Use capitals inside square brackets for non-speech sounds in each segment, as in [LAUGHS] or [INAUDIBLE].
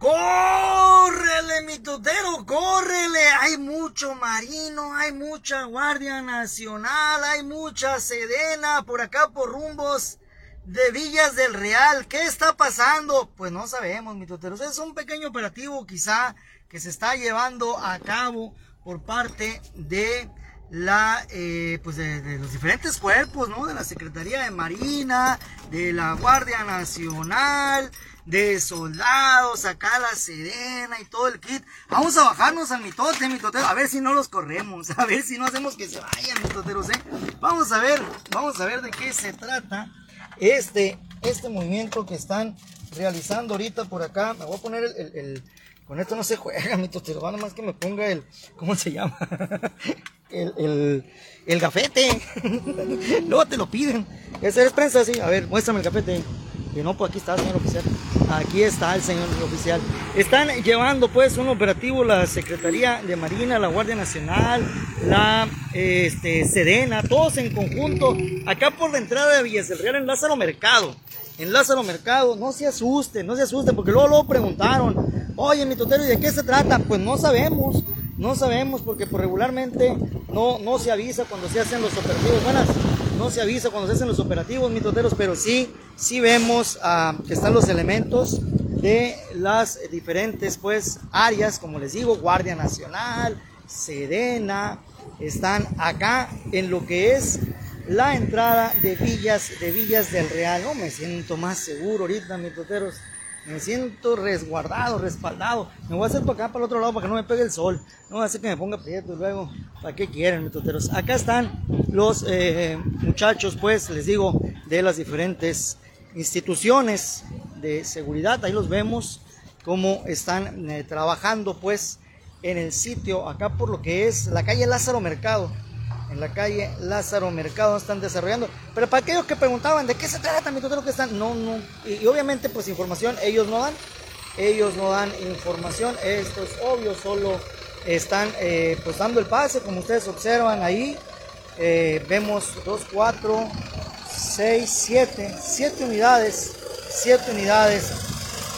¡Córrele, mi totero! ¡Córrele! Hay mucho marino, hay mucha Guardia Nacional, hay mucha Sedena por acá por rumbos de Villas del Real. ¿Qué está pasando? Pues no sabemos, mi totero. Es un pequeño operativo quizá que se está llevando a cabo por parte de la eh, pues de, los diferentes cuerpos, ¿no? De la Secretaría de Marina, de la Guardia Nacional, de soldados, acá la Serena y todo el kit. Vamos a bajarnos al mitote, mitotero, a ver si no los corremos, [LAUGHS] a ver si no hacemos que se vayan mitoteros, ¿eh? Vamos a ver, vamos a ver de qué se trata este, este movimiento que están realizando ahorita por acá. Me voy a poner el, con esto no se juega, mitotero, nada más que me ponga el, ¿cómo se llama? [LAUGHS] el, el, el gafete. [LAUGHS] Luego te lo piden. Esa es prensa, sí. A ver, muéstrame el gafete. Que no, pues aquí está, señor oficial. Aquí está el señor oficial. Están llevando pues un operativo la Secretaría de Marina, la Guardia Nacional, la este, Sedena, todos en conjunto, acá por la entrada de Villas del Real en Lázaro Mercado. En Lázaro Mercado, no se asusten, no se asusten, porque luego lo preguntaron, oye mi totero, ¿y de qué se trata? Pues no sabemos, no sabemos, porque por regularmente no, no se avisa cuando se hacen los operativos. Buenas no se avisa cuando se hacen los operativos mitoteros, pero sí, sí vemos ah, que están los elementos de las diferentes pues áreas, como les digo, Guardia Nacional, Sedena, están acá en lo que es la entrada de Villas, de Villas del Real. No me siento más seguro ahorita, mitoteros. Me siento resguardado, respaldado. Me voy a hacer para acá, para el otro lado, para que no me pegue el sol. No voy a hacer que me ponga prieto luego. ¿Para qué quieren, mis toteros? Acá están los eh, muchachos, pues, les digo, de las diferentes instituciones de seguridad. Ahí los vemos cómo están eh, trabajando, pues, en el sitio, acá por lo que es la calle Lázaro Mercado en la calle Lázaro Mercado están desarrollando. Pero para aquellos que preguntaban de qué se trata, mi lo que están, no, no, y, obviamente pues información ellos no dan, ellos no dan información, esto es obvio, solo están eh, pues dando el pase, como ustedes observan ahí, eh, vemos 2, 4, 6, 7, 7 unidades, 7 unidades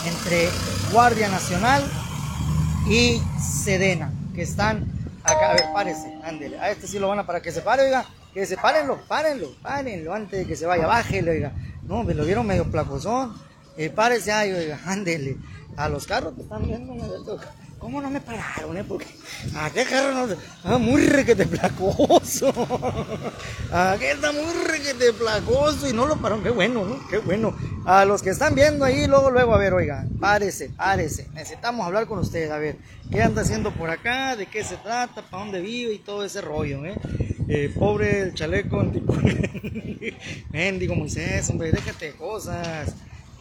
entre Guardia Nacional y Sedena, que están Acá, a ver, párese, ándele. A este sí lo van a para que se pare, oiga. Que se párenlo, párenlo, párenlo antes de que se vaya, bájelo, oiga. No, me lo vieron medio placosón. Eh, párese ahí, oiga, ándele. A los carros que están viendo, me ¿Cómo no me pararon, eh? Porque qué carro no. Ah, muy requete placoso. Aquí está muy requete placoso [LAUGHS] y no lo pararon. Qué bueno, ¿no? Qué bueno. A los que están viendo ahí, luego, luego, a ver, oiga, párese, párese. Necesitamos hablar con ustedes, a ver, ¿qué anda haciendo por acá? ¿De qué se trata? ¿Para dónde vive? Y todo ese rollo, ¿eh? eh pobre el chaleco [LAUGHS] Mendigo Moisés, hombre, déjate cosas.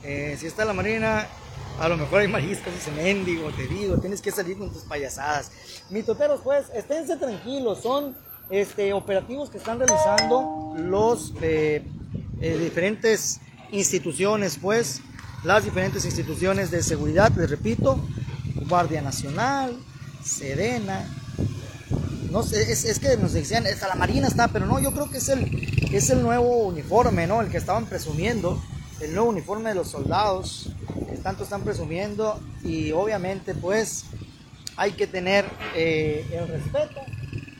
Eh, si está la marina, a lo mejor hay mariscos, dice mendigo, te digo, tienes que salir con tus payasadas. Mitoteros, pues, esténse tranquilos, son este, operativos que están realizando los eh, eh, diferentes instituciones, pues, las diferentes instituciones de seguridad, les repito, Guardia Nacional, Serena, no sé, es, que nos decían, hasta la Marina está, pero no, yo creo que es el, es el nuevo uniforme, ¿no? El que estaban presumiendo, el nuevo uniforme de los soldados, tanto están presumiendo y obviamente pues hay que tener eh, el respeto,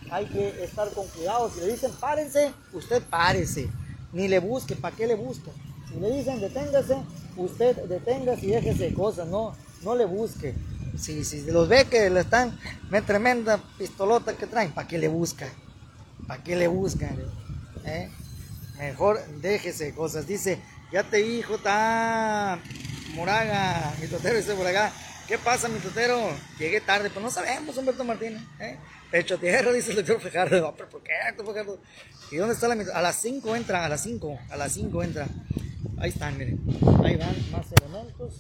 hay que estar con cuidado. Si le dicen párense, usted párese, ni le busque, ¿para qué le busca? Si le dicen deténgase, usted deténgase y déjese cosas, no, no le busque. Si, si los ve que le están, me tremenda pistolota que traen, ¿para qué le busca? ¿Para qué le buscan? ¿Eh? Mejor déjese cosas. Dice, ya te hijo, está Moraga, mi totero dice por acá. ¿Qué pasa, mi totero? Llegué tarde, pues no sabemos, Humberto Martínez. ¿eh? Pecho dice el doctor Fejardo. pero ¿por qué, ¿Y dónde está la A las 5 entra, a las 5, a las 5 entra. Ahí están, miren. Ahí van más elementos.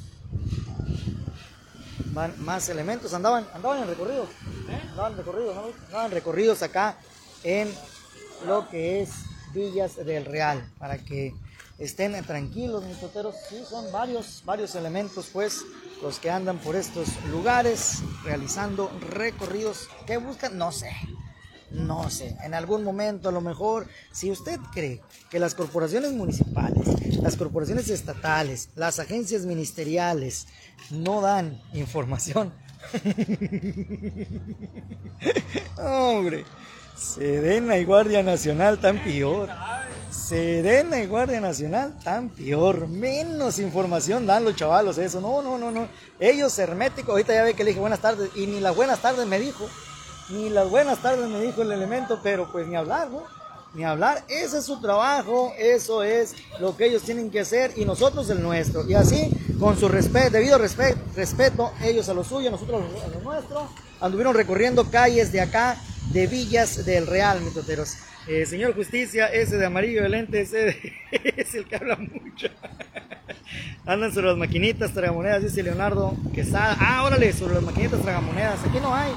Van más elementos. Andaban, andaban en recorridos. ¿Eh? Andaban recorridos, ¿no? Andaban recorridos acá en lo que es Villas del Real. Para que estén tranquilos, mis toteros. Sí, son varios, varios elementos, pues, los que andan por estos lugares realizando recorridos. ¿Qué buscan? No sé. No sé, en algún momento a lo mejor, si usted cree que las corporaciones municipales las corporaciones estatales, las agencias ministeriales no dan información. [LAUGHS] Hombre, Sedena y Guardia Nacional tan peor. Sedena y Guardia Nacional tan peor. Menos información dan los chavalos eso. No, no, no, no. Ellos herméticos. Ahorita ya ve que le dije buenas tardes. Y ni las buenas tardes me dijo. Ni las buenas tardes me dijo el elemento. Pero pues ni hablar, ¿no? Ni hablar. Ese es su trabajo. Eso es lo que ellos tienen que hacer. Y nosotros el nuestro. Y así, con su respeto, debido respeto, respeto, ellos a lo suyo, nosotros a lo nuestro. Anduvieron recorriendo calles de acá, de Villas del Real, mitoteros. Eh, señor Justicia, ese de amarillo de lente, [LAUGHS] ese es el que habla mucho. [LAUGHS] Andan sobre las maquinitas tragamonedas, dice Leonardo Quesada. Ah, órale, sobre las maquinitas tragamonedas. Aquí no hay.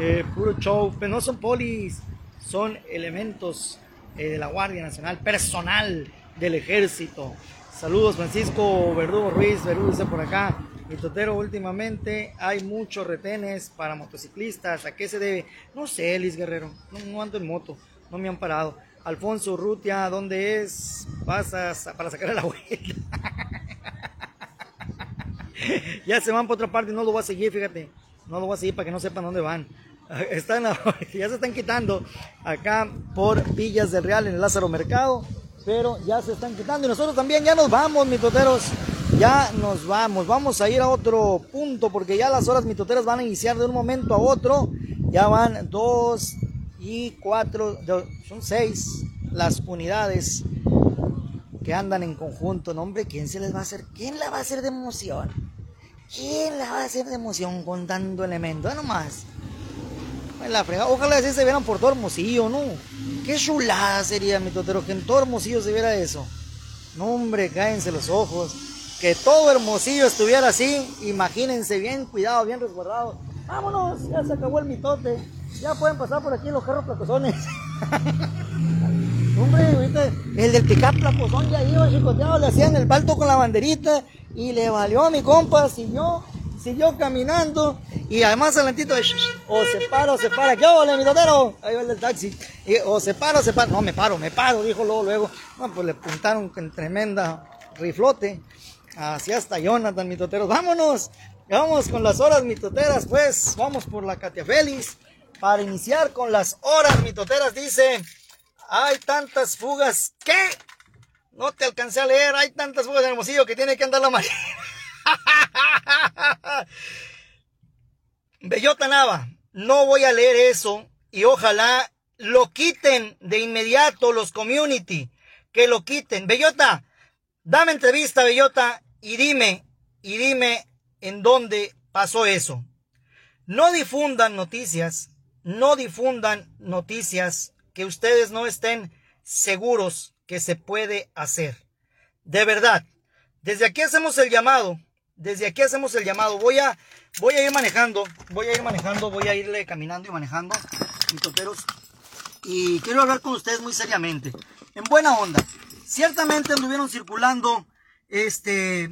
Eh, puro show. Pero no son polis, son elementos eh, de la Guardia Nacional, personal del ejército. Saludos, Francisco Verdugo Ruiz, Verdugo dice por acá. Mi totero, últimamente hay muchos retenes para motociclistas. ¿A qué se debe? No sé, Liz Guerrero. no ando en moto no me han parado. Alfonso Rutia, ¿dónde es? Pasas para sacar a la vuelta. [LAUGHS] ya se van por otra parte, no lo voy a seguir, fíjate. No lo voy a seguir para que no sepan dónde van. [LAUGHS] Están, [LAUGHS] ya se están quitando acá por Villas del Real en el Lázaro Mercado, pero ya se están quitando y nosotros también ya nos vamos, mitoteros. Ya nos vamos, vamos a ir a otro punto porque ya las horas mitoteras van a iniciar de un momento a otro. Ya van dos, y cuatro, son seis las unidades que andan en conjunto. No, hombre, ¿quién se les va a hacer? ¿Quién la va a hacer de emoción? ¿Quién la va a hacer de emoción con tanto elemento? nomás. La Ojalá así se vieran por todo Hermosillo, ¿no? Qué chulada sería, mi totero, que en todo Hermosillo se viera eso. No, hombre, cáense los ojos. Que todo Hermosillo estuviera así. Imagínense, bien cuidado, bien resguardado. Vámonos, ya se acabó el mitote. Ya pueden pasar por aquí los carros placosones. [LAUGHS] Hombre, ahorita el del picap placozón ya iba chicoteado, le hacían el balto con la banderita y le valió a mi compa, siguió, siguió caminando y además adelantito o se para o se para, ¿qué ole mi totero? Ahí va el del taxi, o se para o se para, no me paro, me paro, dijo luego, luego, no, pues le puntaron con tremenda riflote, así hasta Jonathan mi totero, vámonos, vamos con las horas mitoteras pues, vamos por la Katia Félix para iniciar con las horas mitoteras, dice, hay tantas fugas que no te alcancé a leer, hay tantas fugas en Hermosillo que tiene que andar la marina. [LAUGHS] Bellota Nava, no voy a leer eso y ojalá lo quiten de inmediato los community, que lo quiten. Bellota, dame entrevista, Bellota, y dime, y dime en dónde pasó eso. No difundan noticias no difundan noticias que ustedes no estén seguros que se puede hacer. De verdad, desde aquí hacemos el llamado, desde aquí hacemos el llamado. Voy a, voy a ir manejando, voy a ir manejando, voy a irle caminando y manejando, toteros. Y quiero hablar con ustedes muy seriamente, en buena onda. Ciertamente anduvieron circulando, este,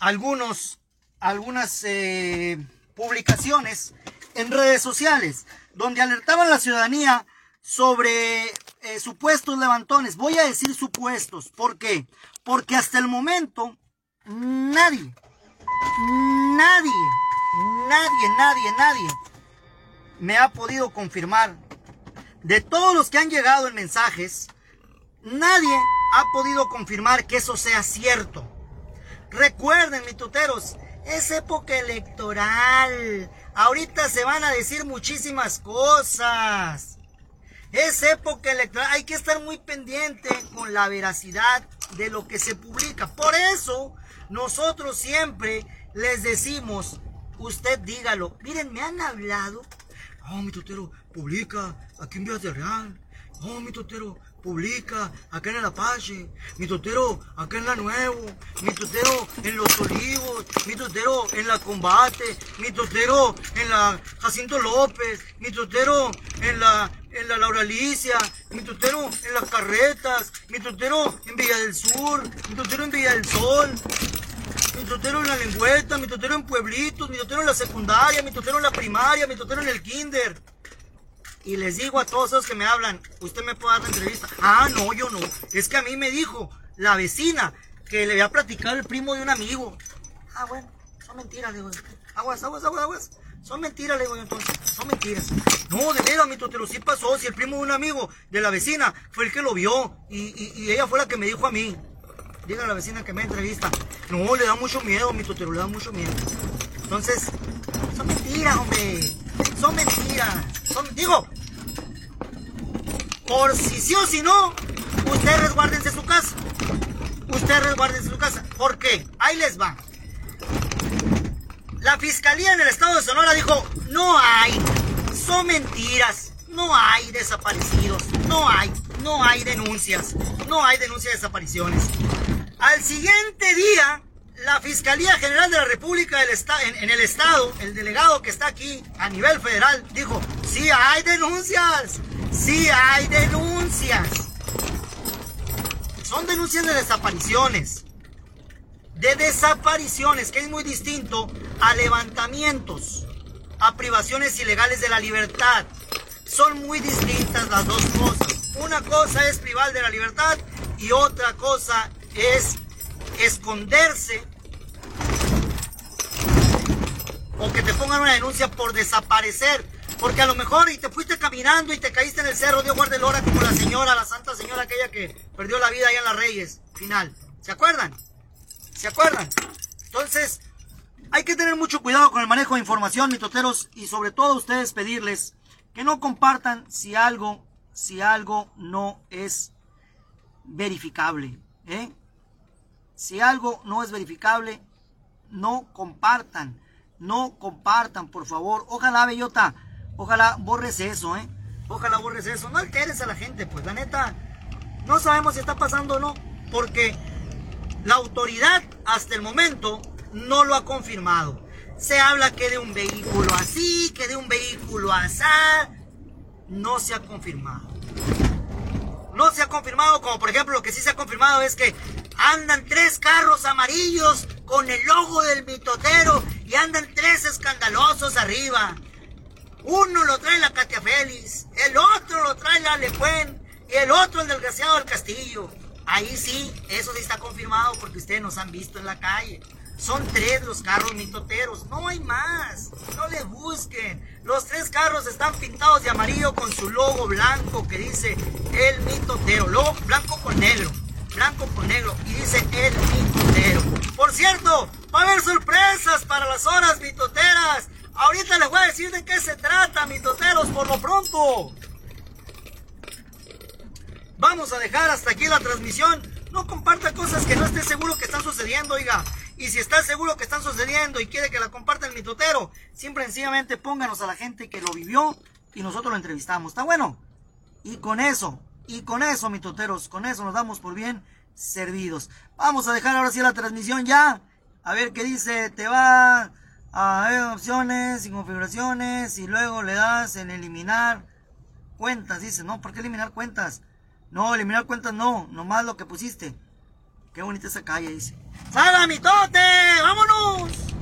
algunos, algunas eh, publicaciones en redes sociales donde alertaban a la ciudadanía sobre eh, supuestos levantones. Voy a decir supuestos. ¿Por qué? Porque hasta el momento nadie, nadie, nadie, nadie, nadie me ha podido confirmar. De todos los que han llegado en mensajes, nadie ha podido confirmar que eso sea cierto. Recuerden, mis tuteros, es época electoral. Ahorita se van a decir muchísimas cosas. Es época electoral. Hay que estar muy pendiente con la veracidad de lo que se publica. Por eso, nosotros siempre les decimos, usted dígalo. Miren, me han hablado. Oh, mi tutero, publica aquí en Vías de Real. Oh, mi tutero, publica acá en el Apache, mi totero acá en la Nuevo, mi totero en Los Olivos, mi totero en la Combate, mi totero en la Jacinto López, mi totero en la, en la Laura Alicia, mi totero en las Carretas, mi totero en Villa del Sur, mi totero en Villa del Sol, mi totero en la lengüeta, mi totero en pueblitos, mi totero en la secundaria, mi totero en la primaria, mi totero en el kinder. Y les digo a todos los que me hablan, usted me puede dar la entrevista. Ah, no, yo no. Es que a mí me dijo la vecina que le había platicado el primo de un amigo. Ah, bueno, son mentiras, le digo. Aguas, aguas, aguas, aguas. Son mentiras, le digo yo entonces. Son mentiras. No, de veras, mi totero, sí pasó. Si el primo de un amigo de la vecina fue el que lo vio. Y, y, ella fue la que me dijo a mí. Diga a la vecina que me entrevista. No, le da mucho miedo, mi totero, le da mucho miedo. Entonces, son mentiras, hombre. Son mentiras. Digo, por si sí o si no, ustedes resguárdense su casa. Ustedes resguárdense su casa. ¿Por qué? Ahí les va. La fiscalía en el estado de Sonora dijo, no hay, son mentiras, no hay desaparecidos, no hay, no hay denuncias, no hay denuncias de desapariciones. Al siguiente día, la Fiscalía General de la República del en, en, el Estado, el delegado que está aquí a nivel federal, dijo, sí hay denuncias, sí hay denuncias. Son denuncias de desapariciones de desapariciones, que es muy distinto a levantamientos, a privaciones ilegales de la libertad. Son muy distintas las dos cosas. Una cosa es privar de la libertad y otra cosa es esconderse o que te pongan una denuncia por desaparecer. Porque a lo mejor y te fuiste caminando y te caíste en el cerro, Dios guarde el hora como la señora, la santa señora aquella que perdió la vida allá en las Reyes, final. ¿Se acuerdan? ¿Se acuerdan? Entonces, hay que tener mucho cuidado con el manejo de información, mitoteros, y sobre todo ustedes pedirles que no compartan si algo, si algo no es verificable. ¿eh? Si algo no es verificable, no compartan. No compartan, por favor. Ojalá, Bellota, ojalá borres eso, ¿eh? Ojalá borres eso. No alteres a la gente, pues la neta, no sabemos si está pasando o no. Porque la autoridad hasta el momento no lo ha confirmado. Se habla que de un vehículo así, que de un vehículo así. No se ha confirmado. No se ha confirmado, como por ejemplo lo que sí se ha confirmado es que andan tres carros amarillos con el logo del mitotero y andan tres escandalosos arriba. Uno lo trae la Katia Félix, el otro lo trae la Lecuen y el otro el desgraciado del Castillo. Ahí sí, eso sí está confirmado porque ustedes nos han visto en la calle. Son tres los carros mitoteros, no hay más. No le busquen. Los tres carros están pintados de amarillo con su logo blanco que dice el mitotero. Logo blanco con negro. Blanco con negro. Y dice el mitotero. Por cierto, va a haber sorpresas para las horas mitoteras. Ahorita les voy a decir de qué se trata, mitoteros, por lo pronto. Vamos a dejar hasta aquí la transmisión. No comparta cosas que no esté seguro que están sucediendo, oiga. Y si está seguro que están sucediendo y quiere que la comparta el mitotero, siempre sencillamente pónganos a la gente que lo vivió y nosotros lo entrevistamos. ¿Está bueno? Y con eso, y con eso, mitoteros, con eso nos damos por bien servidos. Vamos a dejar ahora sí la transmisión ya. A ver qué dice. Te va a ver opciones y configuraciones y luego le das en eliminar cuentas. Dice, no, ¿por qué eliminar cuentas? No, eliminar cuentas no, nomás lo que pusiste. Qué bonita esa calle, dice. ¡Salga, mitote! ¡Vámonos!